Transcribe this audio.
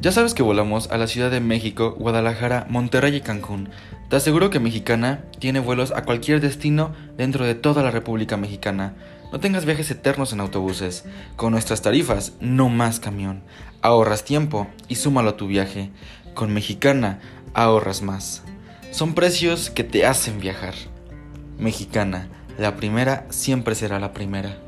Ya sabes que volamos a la Ciudad de México, Guadalajara, Monterrey y Cancún. Te aseguro que Mexicana tiene vuelos a cualquier destino dentro de toda la República Mexicana. No tengas viajes eternos en autobuses. Con nuestras tarifas, no más camión. Ahorras tiempo y súmalo a tu viaje. Con Mexicana, ahorras más. Son precios que te hacen viajar. Mexicana, la primera siempre será la primera.